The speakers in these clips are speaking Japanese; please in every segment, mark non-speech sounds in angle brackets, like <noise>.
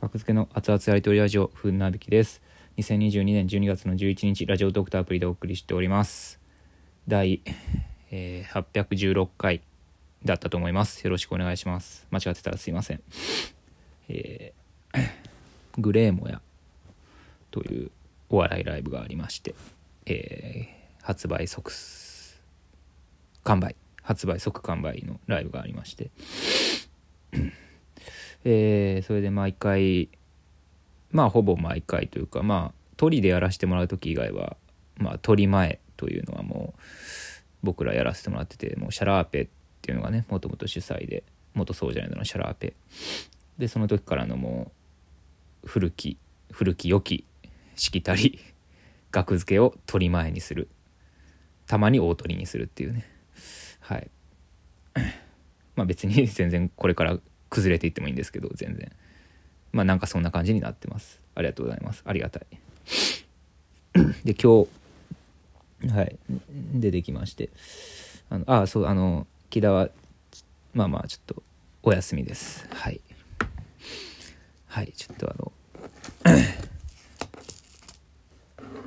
格付けの熱々やりとりラジオ、ふんなびきです。2022年12月の11日、ラジオドクターアプリでお送りしております。第、えー816回だったと思います。よろしくお願いします。間違ってたらすいません。えー <coughs> グレーモヤというお笑いライブがありまして、えー発売即完売発売即完売のライブがありましてえーそれで毎回まあほぼ毎回というかまあ鳥でやらせてもらう時以外はまあ鳥前というのはもう僕らやらせてもらっててもうシャラーペっていうのがねもともと主催で元そうじゃないのシャラーペ。でその時からのもう古き古き良きしきたり <laughs> 額付けを鳥前にする。たまに大鳥にするっていうね。はい。まあ別に全然これから崩れていってもいいんですけど全然。まあなんかそんな感じになってます。ありがとうございます。ありがたい。<coughs> で今日はい。出てきまして。あのあそうあの木田はまあまあちょっとお休みです。はい。はいちょっとあの <coughs>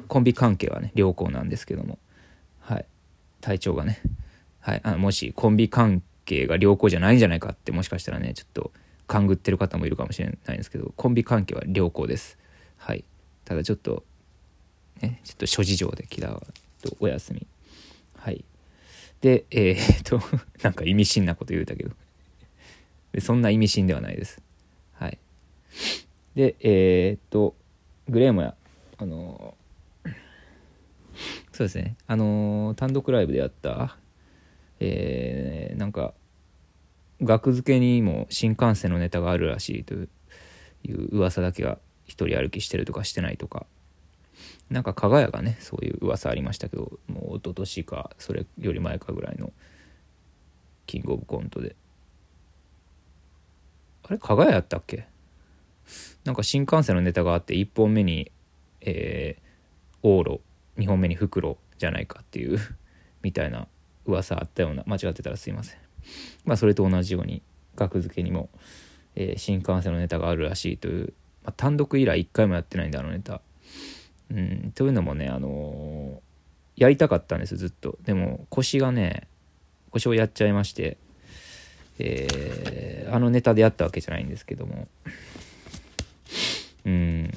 コンビ関係はね良好なんですけども。はい。体調がね。はい。あもしコンビ関係が良好じゃないんじゃないかってもしかしたらねちょっと勘ぐってる方もいるかもしれないんですけどコンビ関係は良好です。はい。ただちょっとねちょっと諸事情で木田はとお休み。はい。でえー、っと <laughs> なんか意味深なこと言うたけど。でそんな意味深ではないです。はい。でえー、っとグレーモやあのそうですね。あの単独ライブでやったえーなんか額付けにも新幹線のネタがあるらしいという噂だけが一人歩きしてるとかしてないとかなんか加賀谷がねそういう噂ありましたけどもう一昨年かそれより前かぐらいのキングオブコントで。あれ加賀谷やったっけ？なんか新幹線のネタがあって1本目にえー、往路2本目に袋じゃないかっていうみたいな噂あったような間違ってたらすいません。まあそれと同じように額付けにも、えー新幹線のネタがあるらしいという、まあ、単独以来1回もやってないんだあのネタ。うんというのもねあのーやりたかったんですずっと。でも腰がね腰をやっちゃいましてえーあのネタでやったわけじゃないんですけども。うん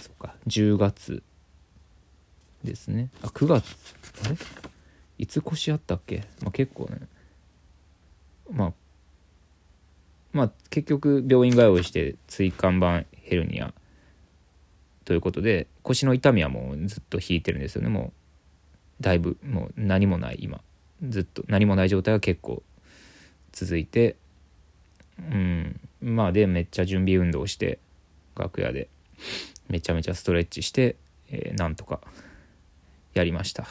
そっか10月ですね。あ9月あれ？いつ腰あったっけ、まあ、結構ねまあまあ結局病院通いして椎間板ヘルニアということで腰の痛みはもうずっと引いてるんですよね。もうだいぶもう何もない今。ずっと何もない状態が結構続いてうん。まあでめっちゃ準備運動して楽屋でめちゃめちゃストレッチして、えーなんとかやりました。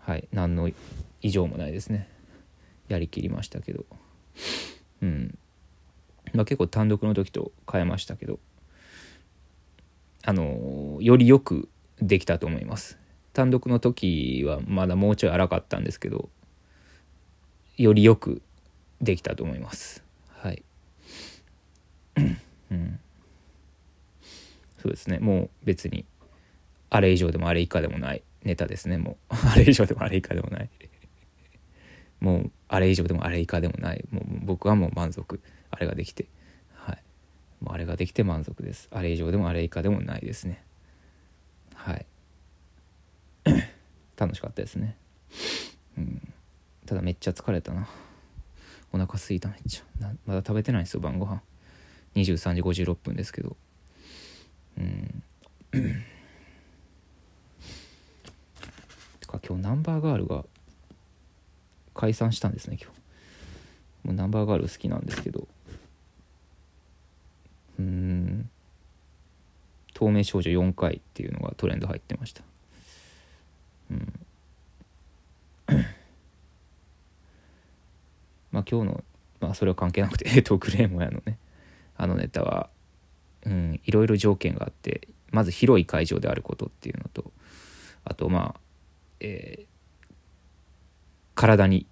はい。何の異常もないですね。やりきりましたけど。うん。まあ結構単独の時と変えましたけど。あのよりよくできたと思います。単独の時はまだもうちょい荒かったんですけど。よりよくできたと思います。はい。うん。そうですね。もう別にあれ以上でもあれ以下でもないネタですね。もう。<laughs> あれ以上でもあれ以下でもない。もうあれ以上でもあれ以下でもない。もう僕はもう満足。あれができて。はい。もうあれができて満足です。あれ以上でもあれ以下でもないですね。はい。<coughs> 楽しかったですね。うん。ただめっちゃ疲れたな。お腹すいた。めっちゃ。まだ食べてないんですよ晩ご飯。23時56分ですけど。うん。<coughs> てか今日ナンバーガールが解散したんですね今日。もうナンバーガール好きなんですけど。うん。透明少女4回っていうのがトレンド入ってました。うん。まあ今日のまあそれは関係なくて <laughs> えっとグレーモヤのね。あのネタはうんいろいろ条件があってまず広い会場であることっていうのとあとまあえー体に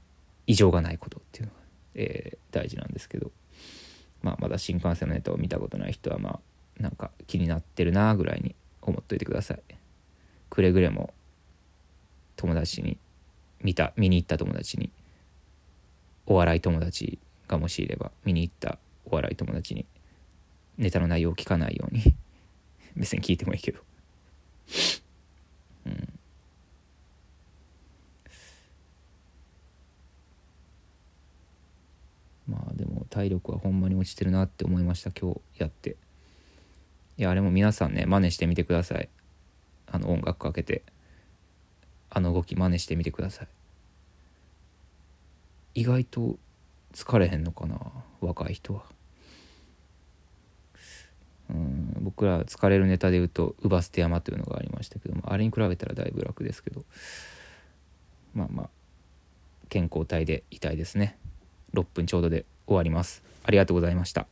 異常がないことっていうのが、えー大事なんですけどまあ、まだ新幹線のネタを見たことない人はまあなんか気になってるなぐらいに思っといてください。くれぐれも友達に見た見に行った友達にお笑い友達がもしいれば見に行ったお笑い友達にネタの内容を聞かないように <laughs> 別に聞いてもいいけど。まあでも体力はほんまに落ちてるなって思いました今日やって。いやあれも皆さんね真似してみてください。あの音楽かけて。あの動き真似してみてください。意外と疲れへんのかな若い人は。うん僕ら疲れるネタで言うと「乳母捨て山」というのがありましたけどもあれに比べたらだいぶ楽ですけど。まあまあ健康体でいたいですね。6分ちょうどで終わります。ありがとうございました。